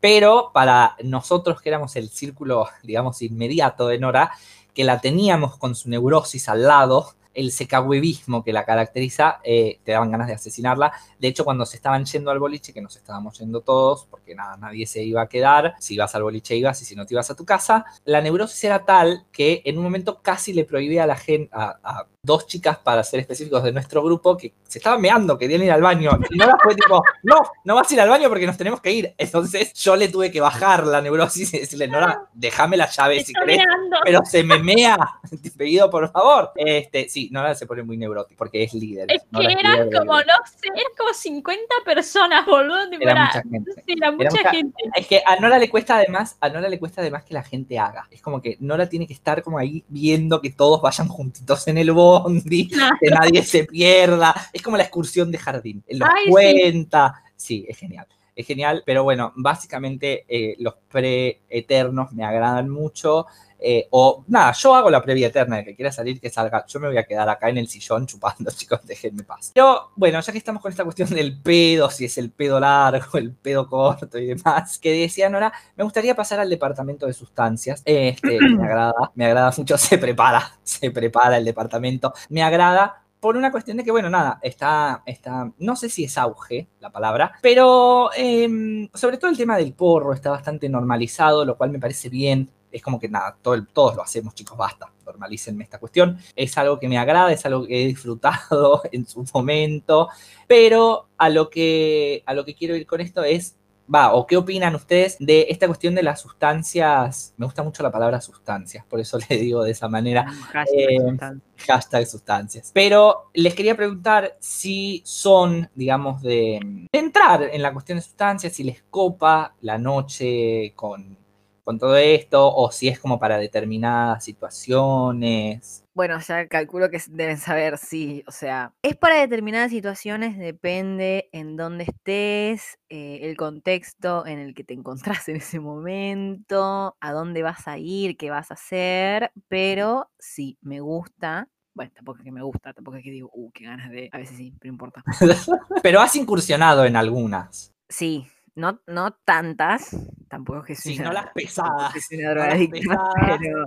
pero para nosotros que éramos el círculo, digamos, inmediato de Nora, que la teníamos con su neurosis al lado, el secahuevismo que la caracteriza, eh, te daban ganas de asesinarla. De hecho, cuando se estaban yendo al boliche, que nos estábamos yendo todos, porque nada, nadie se iba a quedar, si ibas al boliche ibas y si no te ibas a tu casa, la neurosis era tal que en un momento casi le prohibía a la gente, a dos chicas, para ser específicos, de nuestro grupo que se estaban meando, querían ir al baño. Y Nora fue tipo, no, no vas a ir al baño porque nos tenemos que ir. Entonces yo le tuve que bajar la neurosis y decirle, Nora, déjame la llave si querés. Pero se me mea, [LAUGHS] te pedido por favor. Este, sí, Nora se pone muy neurótica porque es líder. Es que eran como, no sé, eran como 50 personas, boludo. Era, mucha gente. era mucha, gente. Es que a Nora le cuesta además, a Nora le cuesta además que la gente haga. Es como que Nora tiene que estar como ahí viendo que todos vayan juntitos en el bol [LAUGHS] que nadie se pierda. Es como la excursión de jardín. Él lo cuenta. Sí. es genial. Es genial, pero bueno, básicamente eh, los pre-eternos me agradan mucho. Eh, o nada, yo hago la previa eterna de que quiera salir, que salga. Yo me voy a quedar acá en el sillón chupando, [LAUGHS] chicos, déjenme paz. Pero bueno, ya que estamos con esta cuestión del pedo, si es el pedo largo, el pedo corto y demás, que decía Nora, me gustaría pasar al departamento de sustancias. Este, [CLEARS THROAT] me agrada, me agrada mucho, [LAUGHS] se prepara, se prepara el departamento. Me agrada por una cuestión de que, bueno, nada, está, está no sé si es auge la palabra, pero em, sobre todo el tema del porro está bastante normalizado, lo cual me parece bien es como que nada, todo todos lo hacemos, chicos, basta, normalícenme esta cuestión. Es algo que me agrada, es algo que he disfrutado [LAUGHS] en su momento, pero a lo que, a lo que quiero ir con esto es, va, o qué opinan ustedes de esta cuestión de las sustancias, me gusta mucho la palabra sustancias, por eso [LAUGHS] le digo de esa manera. Hashtag, eh, sustancias. Pero les quería preguntar si son, digamos, de, de entrar en la cuestión de sustancias, si les copa la noche con con todo esto o si es como para determinadas situaciones. Bueno, ya calculo que deben saber, sí, o sea, es para determinadas situaciones, depende en dónde estés, eh, el contexto en el que te encontrás en ese momento, a dónde vas a ir, qué vas a hacer, pero sí, me gusta, bueno, tampoco es que me gusta, tampoco es que digo, uh, qué ganas de. A veces sí, pero importa. [LAUGHS] pero has incursionado en algunas. Sí, no, no tantas, tampoco que sí, no las [LAUGHS] [LAUGHS] pesadas. pero,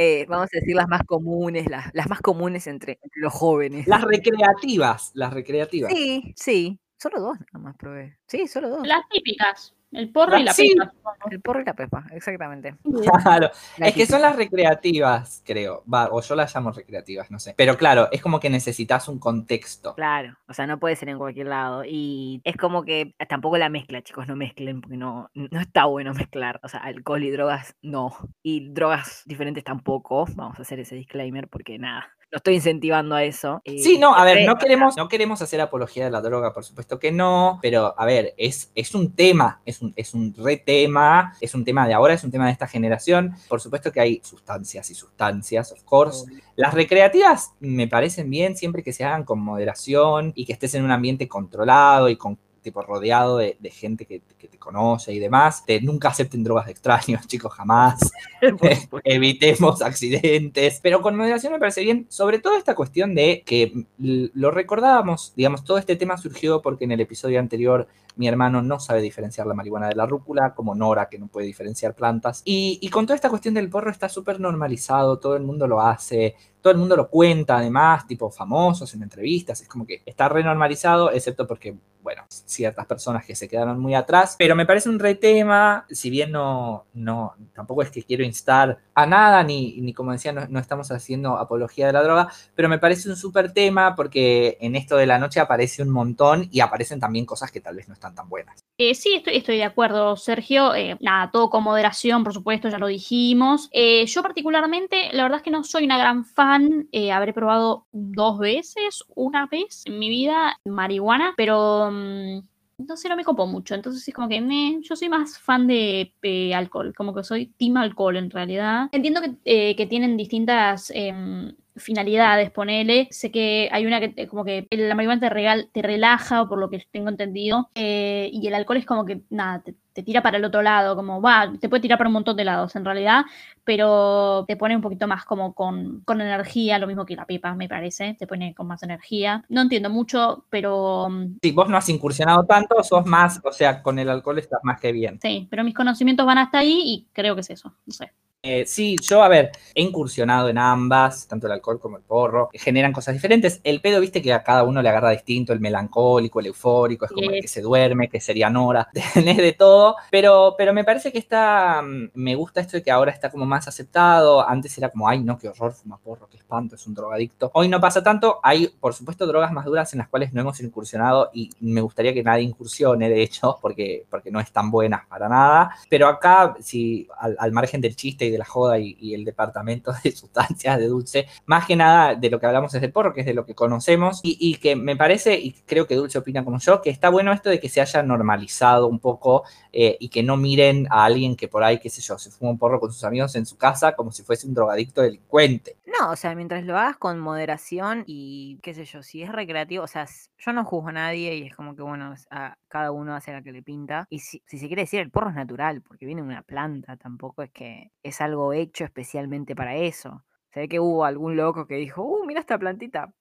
Eh, vamos a decir las más comunes, las, las más comunes entre, entre los jóvenes. Las recreativas, las recreativas. Sí, sí. Solo dos nada más probé. Sí, solo dos. Las típicas. El porro y la Sí. pepa. El porro y la pepa, exactamente. [LAUGHS] Claro, La es que son las recreativas, creo. Va, o yo las llamo recreativas, no sé. Pero claro, es como que necesitas un contexto. Claro, o sea, no puede ser en cualquier lado. Y es como que tampoco la mezcla, chicos, no mezclen, porque no, no está bueno mezclar. O sea, alcohol y drogas, no. Y drogas diferentes tampoco. Vamos a hacer ese disclaimer porque nada, no estoy incentivando a eso. eh, Sí, no, a ver, re- no queremos, no queremos hacer apología de la droga, por supuesto que no, pero a ver, es, es un tema, es un, es un re tema, es un tema de ahora, es un tema de esta generación. Por supuesto que hay sustancias y sustancias, of course. Las recreativas me parecen bien siempre que se hagan con moderación y que estés en un ambiente controlado y con tipo rodeado de, de gente que, que te conoce y demás. De, nunca acepten drogas de extraños, [LAUGHS] chicos, jamás. [LAUGHS] Supuesto. evitemos accidentes, pero con moderación me parece bien, sobre todo esta cuestión de que l- lo recordábamos, digamos, todo este tema surgió porque en el episodio anterior mi hermano no sabe diferenciar la marihuana de la rúcula, como Nora que no puede diferenciar plantas, y, y con toda esta cuestión del porro está súper normalizado, todo el mundo lo hace, todo el mundo lo cuenta además, tipo famosos en entrevistas, es como que está renormalizado, excepto porque, bueno, ciertas personas que se quedaron muy atrás, pero me parece un re tema, si bien no, no, tampoco es que quiero instar a nada, ni, ni como decía, no, no estamos haciendo apología de la droga, pero me parece un súper tema porque en esto de la noche aparece un montón y aparecen también cosas que tal vez no están tan buenas. Eh, sí, estoy, de acuerdo, Sergio. Eh, nada, todo con moderación, por supuesto, ya lo dijimos. Eh, yo particularmente, la verdad es que no soy una gran fan. habré probado dos veces, una vez en mi vida, marihuana, pero mm, no sé, no me copo mucho. Entonces es como que meh, yo soy más fan de alcohol, como que soy team alcohol en realidad. Entiendo que, que tienen distintas... em, finalidades, ponele. Sé que hay una que como que la marihuana te, regal, te relaja, o por lo que tengo entendido, eh, y el alcohol es como que, nada, te, te tira para el otro lado, como, va, te puede tirar para un montón de lados en realidad, pero te pone un poquito más como con, con energía, lo mismo que la pipa, me parece, te pone con más energía. No entiendo mucho, pero mm, Si vos no has incursionado tanto, sos más, o sea, con el alcohol estás más que bien. sí, pero mis conocimientos van hasta ahí y creo que es eso, no sé. Eh, sí, yo, a ver, he incursionado en ambas, tanto el alcohol como el porro, generan cosas diferentes. El pedo, viste que a cada uno le agarra distinto, el melancólico, el eufórico, es como el que se duerme, que sería Nora, [LAUGHS] tenés de todo, pero, pero me parece que está, mm, me gusta esto de que ahora está como más aceptado, antes era como, ay, no, qué horror, fuma porro, qué espanto, es un drogadicto. Hoy no pasa tanto, hay, por supuesto, drogas más duras en las cuales no hemos incursionado y me gustaría que nadie incursione, de hecho, porque, porque no están buenas para nada, pero acá, si al, al margen del chiste de la joda y, el departamento de [LAUGHS] sustancias de dulce, más que nada de lo que hablamos es del porro, que es de lo que conocemos, y, y que me parece, y creo que Dulce opina como yo, que está bueno esto de que se haya normalizado un poco eh, y que no miren a alguien que por ahí, qué sé yo, se fuma un porro con sus amigos en su casa como si fuese un drogadicto delincuente. No, o sea, mientras lo hagas con moderación y qué sé yo, si es recreativo, o sea, yo no juzgo a nadie y es como que, bueno, a- cada uno hace la que le pinta. Y si, si se quiere decir, el porro es natural, porque viene de una planta, tampoco es que es algo hecho especialmente para eso. Se ve que hubo algún loco que dijo, uh, mira esta plantita. mm,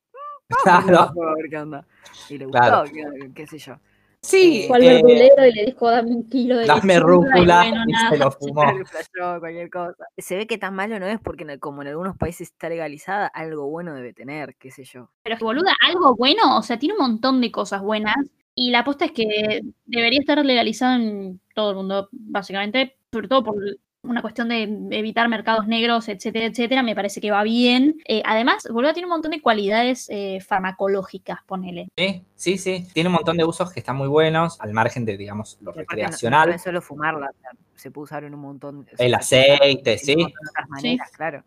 vamos a Claro. ver qué onda. Y le gustó, Claro. qué, qué sé yo. Sí, Eh, Fue al eh, verdulero y le dijo, dame un kilo de dame lechuga", y rúcula bueno, y se lo fumó. Cualquier cosa. Se ve que tan malo no es porque en el- como en algunos países está legalizada, algo bueno debe tener, qué sé yo. Pero es que, boluda, algo bueno, o sea, tiene un montón de cosas buenas. Y la aposta es que debería estar legalizado en todo el mundo, básicamente, sobre todo por una cuestión de evitar mercados negros, etcétera, etcétera. Me parece que va bien. Eh, además, boluda, tiene un montón de cualidades eh, farmacológicas, ponele. Sí, sí, sí. Tiene un montón de usos que están muy buenos, al margen de, digamos, lo aparte no- No, recreacional. es solo fumarla, o sea, se puede usar en un montón. El aceite, sí. de otras maneras, claro.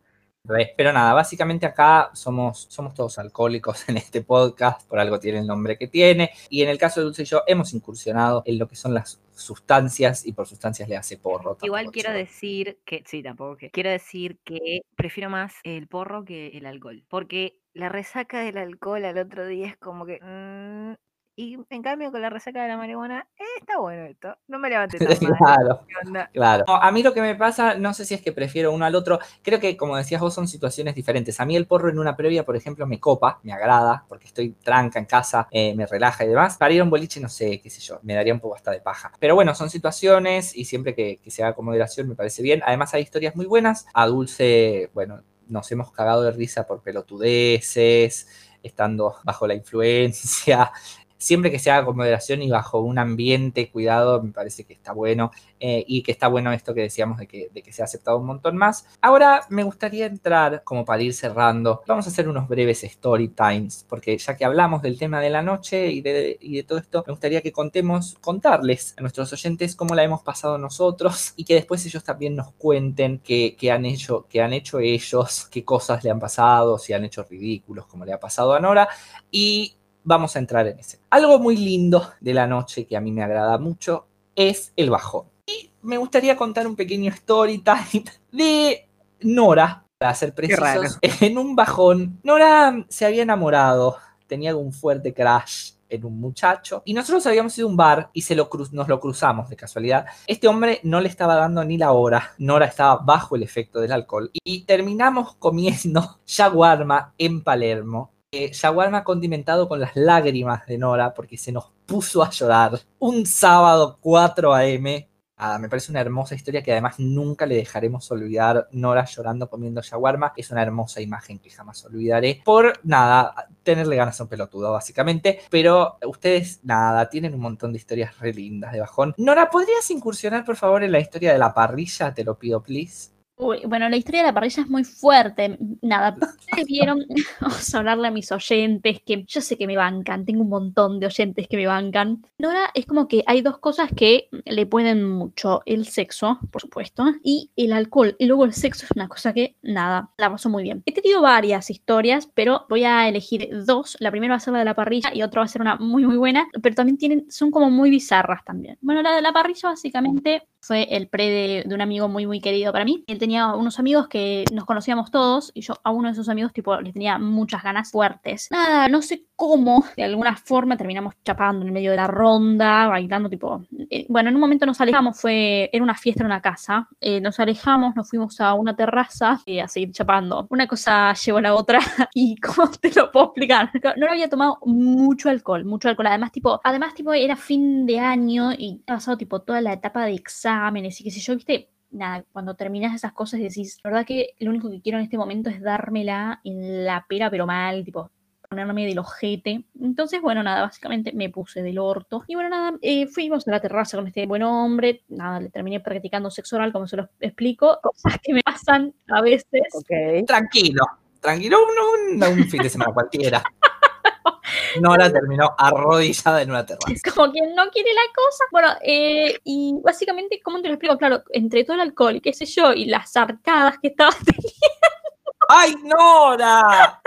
Pero nada, básicamente acá somos, somos todos alcohólicos [LAUGHS] en este podcast, por algo tiene el nombre que tiene. Y en el caso de Dulce y yo, hemos incursionado en lo que son las sustancias, y por sustancias le hace porro. Igual quiero decir que, sí, tampoco que. Quiero decir que prefiero más el porro que el alcohol. Porque la resaca del alcohol al otro día es como que. mm, Y en cambio con la resaca de la marihuana, eh, está bueno esto. No me [LAUGHS] levanté tan mal. Claro. ¿Qué onda? Claro. No, a mí lo que me pasa, no sé si es que prefiero uno al otro. Creo que, como decías vos, son situaciones diferentes. A mí el porro en una previa, por ejemplo, me copa, me agrada, porque estoy tranca en casa, eh, me relaja y demás. Para ir a un boliche, no sé, qué sé yo, me daría un poco hasta de paja. Pero bueno, son situaciones y siempre que, que se haga con moderación me parece bien. Además, hay historias muy buenas. A Dulce, bueno, nos hemos cagado de risa por pelotudeces, estando bajo la influencia. Siempre que se haga con moderación y bajo un ambiente cuidado, me parece que está bueno. eh, y que está bueno esto que decíamos de que, de que se ha aceptado un montón más. Ahora me gustaría entrar, como para ir cerrando, vamos a hacer unos breves story times, porque ya que hablamos del tema de la noche y de, y de todo esto, me gustaría que contemos, contarles a nuestros oyentes cómo la hemos pasado nosotros y que después ellos también nos cuenten qué, qué han hecho, qué han hecho ellos, qué cosas le han pasado, si han hecho ridículos, como le ha pasado a Nora. Y vamos a entrar en ese. Algo muy lindo de la noche que a mí me agrada mucho es el bajón. Y me gustaría contar un pequeño story time de Nora, para ser precisos, en un bajón. Nora se había enamorado, tenía un fuerte crash en un muchacho y nosotros habíamos ido a un bar y se lo nos lo cruzamos de casualidad. Este hombre no le estaba dando ni la hora, Nora estaba bajo el efecto del alcohol y terminamos comiendo [LAUGHS] shawarma en Palermo eh, shawarma condimentado con las lágrimas de Nora porque se nos puso a llorar un sábado 4 a.m. Ah, me parece una hermosa historia que además nunca le dejaremos olvidar. Nora llorando comiendo shawarma es una hermosa imagen que jamás olvidaré. Por nada, tenerle ganas a un pelotudo, básicamente. Pero ustedes, nada, tienen un montón de historias re lindas de bajón. Nora, ¿podrías incursionar, por favor, en la historia de la parrilla? Te lo pido, please. Uy, bueno, la historia de la parrilla es muy fuerte. Nada, [LAUGHS] ustedes vieron, [LAUGHS] vamos a hablarle a mis oyentes, que yo sé que me bancan, tengo un montón de oyentes que me bancan. Nora es como que hay dos cosas que le pueden mucho, el sexo, por supuesto, y el alcohol. Y luego el sexo es una cosa que, nada, la pasó muy bien. He tenido varias historias, pero voy a elegir dos. La primera va a ser la de la parrilla y otra va a ser una muy, muy buena, pero también tienen, son como muy bizarras también. Bueno, la de la parrilla básicamente fue el pre de, un amigo muy, muy querido para mí. Él tenía unos amigos que nos conocíamos todos y yo a uno de esos amigos, tipo, les tenía muchas ganas fuertes. Nada, no sé cómo, de alguna forma terminamos chapando en el medio de la ronda, bailando, tipo. eh, bueno, en un momento nos alejamos, fue, era una fiesta en una casa. eh, nos alejamos, nos fuimos a una terraza y a seguir chapando. Una cosa llevó a la otra [LAUGHS] y, ¿cómo te lo puedo explicar? No había tomado mucho alcohol, mucho alcohol. Además, tipo, además, tipo, era fin de año y ha pasado, tipo, toda la etapa de exámenes y qué sé yo, viste nada, cuando terminas esas cosas decís, la verdad que lo único que quiero en este momento es dármela en la pera, pero mal, tipo, ponerme del ojete. Entonces, bueno, nada, básicamente me puse del orto. Y bueno, nada, eh, fuimos a la terraza con este buen hombre, nada, le terminé practicando sexo oral, como se los explico, cosas que me pasan a veces. Ok. Tranquilo, tranquilo, un, un- un fin de semana cualquiera. [LAUGHS] Nora terminó arrodillada en una terraza. Es como quien no quiere la cosa. Bueno, eh, y básicamente, ¿cómo te lo explico? Claro, entre todo el alcohol y qué sé yo, y las arcadas que estaba [LAUGHS] ¡Ay, Nora!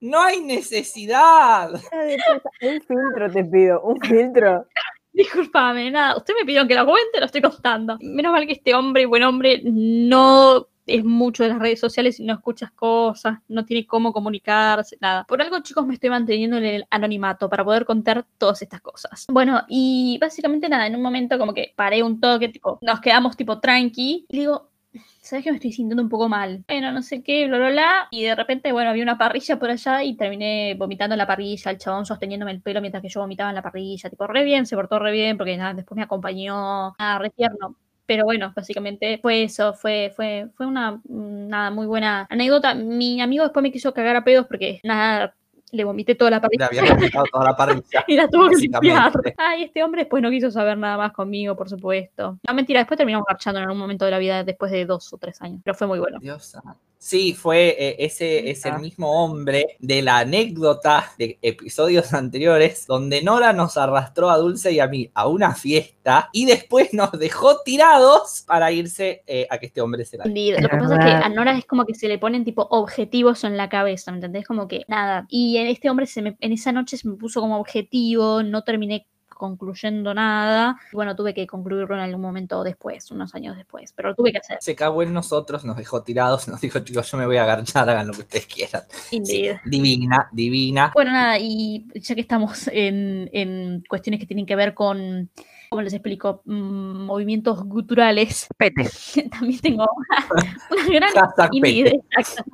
No hay necesidad. Un filtro te pido, un filtro. [LAUGHS] Disculpame, nada, usted me pidió que lo cuente, lo estoy contando. Menos mal que este hombre, buen hombre, no es mucho de las redes sociales y no escuchas cosas, no tiene cómo comunicarse, nada. Por algo, chicos, me estoy manteniendo en el anonimato para poder contar todas estas cosas. Bueno, y básicamente nada, en un momento como que paré un toque, tipo, nos quedamos tipo tranqui, y digo, ¿sabes que me estoy sintiendo un poco mal? Bueno, no sé qué, bla, bla, bla. Y de repente, bueno, había una parrilla por allá y terminé vomitando en la parrilla, el chabón sosteniéndome el pelo mientras que yo vomitaba en la parrilla. Tipo, re bien, se portó re bien porque nada, después me acompañó. Nada, re tierno. Pero bueno, básicamente fue eso, fue, fue, fue una mm, nada, muy buena anécdota. Mi amigo después me quiso cagar a pedos porque nada, le vomité toda la Le parrilla. había vomitado toda la parrilla. [LAUGHS] Y la tuvo que limpiar. Ay, este hombre después no quiso saber nada más conmigo, por supuesto. No, mentira, después terminamos marchando en algún momento de la vida después de dos o tres años. Pero fue muy bueno. Dios santo. Sí, fue eh, ese es el Ah. mismo hombre de la anécdota de episodios anteriores donde Nora nos arrastró a Dulce y a mí a una fiesta y después nos dejó tirados para irse eh, a que este hombre se la Entendido. Lo que pasa es que a Nora es como que se le ponen tipo objetivos en la cabeza, ¿me entendés? Como que nada. Y en este hombre se me- en esa noche se me puso como objetivo, no terminé concluyendo nada. Y bueno, tuve que concluirlo en algún momento después, unos años después, pero lo tuve que hacer. Se cagó en nosotros, nos dejó tirados, nos dijo, chicos, yo me voy a agarchar, hagan lo que ustedes quieran. Sí, divina, divina. Bueno, nada, y ya que estamos en, en cuestiones que tienen que ver con, ¿cómo les explico? Mm, movimientos guturales, Pete. [LAUGHS] también tengo una, [LAUGHS] una gran Hashtag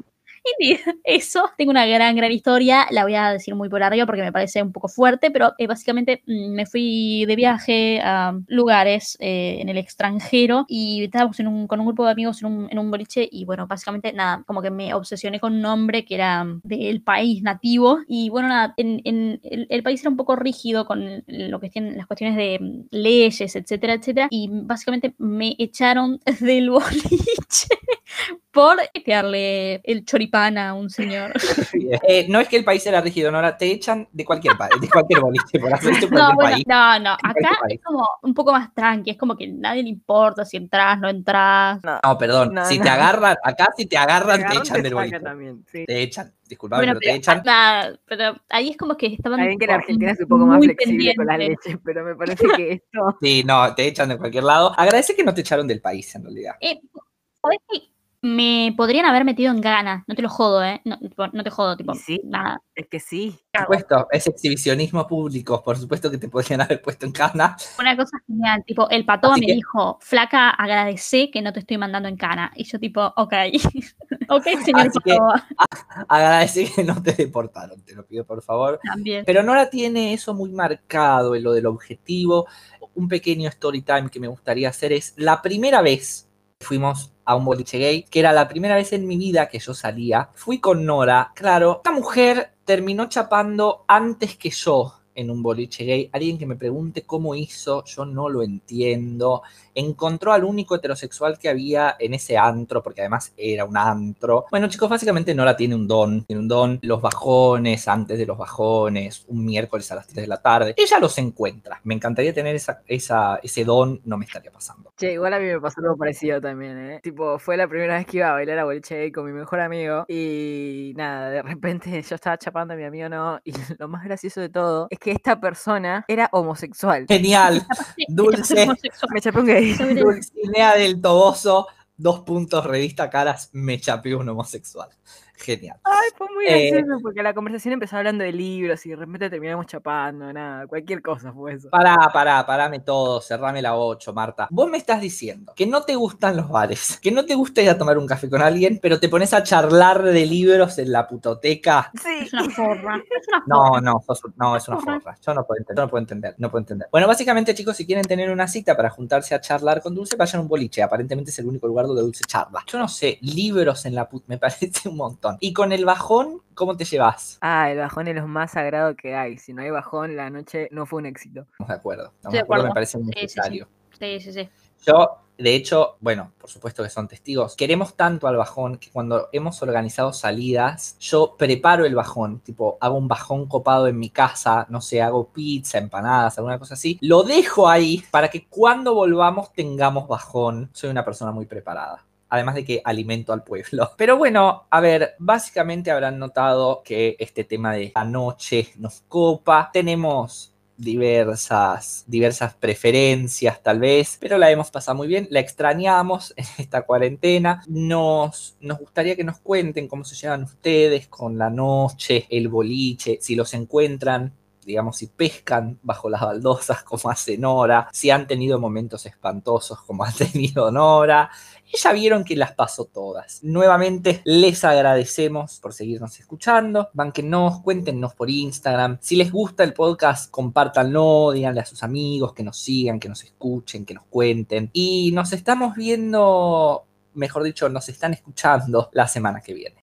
[LAUGHS] Eso. Tengo una gran, gran historia. La voy a decir muy por arriba porque me parece un poco fuerte, pero eh, básicamente mm, me fui de viaje a lugares eh, en el extranjero y estábamos con un grupo de amigos en un, en un boliche y bueno, básicamente nada, como que me obsesioné con un nombre que era del país nativo y bueno, nada, en, el, el país era un poco rígido con lo que tienen las cuestiones de mm, leyes, etcétera, etcétera, y básicamente me echaron [LAUGHS] del boliche por darle el choripán a un señor. [LAUGHS] [LAUGHS] Eh, no es que el país era rígido, Nora, te echan de cualquier país, de cualquier boliche por hacer esto en No, bueno, país. no, no. Acá es como un poco más tranqui, es como que nadie le importa si entras, no entras. No, No, perdón, No, si no. te agarran, acá si te agarran, te, agarran, echan del boliche. también, sí. Te echan, disculpame, Bueno, pero te echan. nada, pero ahí es como que estaban. Está bien que la como Argentina es un poco más flexible con las leches, pero me parece que esto. Sí, no, te echan de cualquier lado. Agradece que no te echaron del país, en realidad. Eh, ¿sabés qué? Me podrían haber metido en gana, no te lo jodo, ¿eh? No, te jodo, tipo, sí. nada. Es que sí. Por supuesto, es exhibicionismo público, por supuesto que te podrían [LAUGHS] haber puesto en cana. Una cosa genial, tipo, el patoa Así me que- dijo, flaca, agradecé que no te estoy mandando en cana. Y yo tipo, ok, [LAUGHS] ok, señor Así que- patoa, Agradece que no te deportaron, te lo pido por favor. también. Pero Nora tiene eso muy marcado en lo del objetivo. Un pequeño story time que me gustaría hacer es la primera vez que fuimos a un boliche gay, que era la primera vez en mi vida que yo salía. Fui con Nora. Claro, esta mujer terminó chapando antes que yo en un boliche gay. Alguien que me pregunte cómo hizo, yo no lo entiendo. Encontró al único heterosexual que había en ese antro, porque además era un antro. Bueno, chicos, básicamente Nora tiene un don. Tiene un don. Los bajones, antes de los bajones, un miércoles a las 3 de la tarde. Ella los encuentra. Me encantaría tener esa, esa- ese don, no me estaría pasando. Che, igual a mí me pasó algo parecido también, ¿eh? Tipo, fue la primera vez que iba a bailar a boliche con mi mejor amigo y nada, de repente [LAUGHS] yo estaba chapando a mi amigo no y [LAUGHS] lo más gracioso de todo es que esta persona era homosexual. Genial. [LAUGHS] Dulce. Me chapé un gay. Dulcinea del Toboso, dos puntos, revista Caras, me chapeó un homosexual. Genial. Ay, fue muy Eh, gracioso porque la conversación empezó hablando de libros y de repente terminamos chapando, nada, cualquier cosa fue eso. Pará, pará, parame todo, cerrame la 8, Marta. Vos me estás diciendo que no te gustan los bares, que no te gusta ir a tomar un café con alguien, pero te pones a charlar de libros en la putoteca. Sí. Es una forra. Es una No, forra. no, sos un- no, es una Forra. Yo no puedo entender, yo no puedo entender, no puedo entender. Bueno, básicamente, chicos, si quieren tener una cita para juntarse a charlar con Dulce, vayan a un boliche. Aparentemente es el único lugar donde Dulce charla. Yo no sé, libros en la put, me [LAUGHS] parece un montón. Y con el bajón, ¿cómo te llevas? Ah, el bajón es lo más sagrado que hay. Si no hay bajón, la noche no fue un éxito. Estamos de acuerdo. Estamos de acuerdo, me parece Sí, sí, sí. necesario. Sí, sí, sí. Yo, de hecho, bueno, por supuesto que son testigos. Queremos tanto al bajón que cuando hemos organizado salidas, yo preparo el bajón. Tipo, hago un bajón copado en mi casa, no sé, hago pizza, empanadas, alguna cosa así. Lo dejo ahí para que cuando volvamos tengamos bajón. Soy una persona muy preparada. Además de que alimento al pueblo. [LAUGHS] Pero bueno, a ver, básicamente habrán notado que este tema de la noche nos copa. Tenemos diversas, diversas preferencias tal vez, pero la hemos pasado muy bien, la extrañamos [LAUGHS] en esta cuarentena. Nos, nos gustaría que nos cuenten cómo se llevan ustedes con la noche, el boliche, si los encuentran digamos, si pescan bajo las baldosas [LAUGHS] como hace Nora, si han tenido momentos espantosos como ha [LAUGHS] tenido Nora. Ya vieron que las pasó todas. Nuevamente les agradecemos por seguirnos escuchando. Banquenos, cuéntenos por Instagram. Si les gusta el podcast, compártanlo, díganle a sus amigos que nos sigan, que nos escuchen, que nos cuenten. Y nos estamos viendo, mejor dicho, nos están escuchando la semana que viene.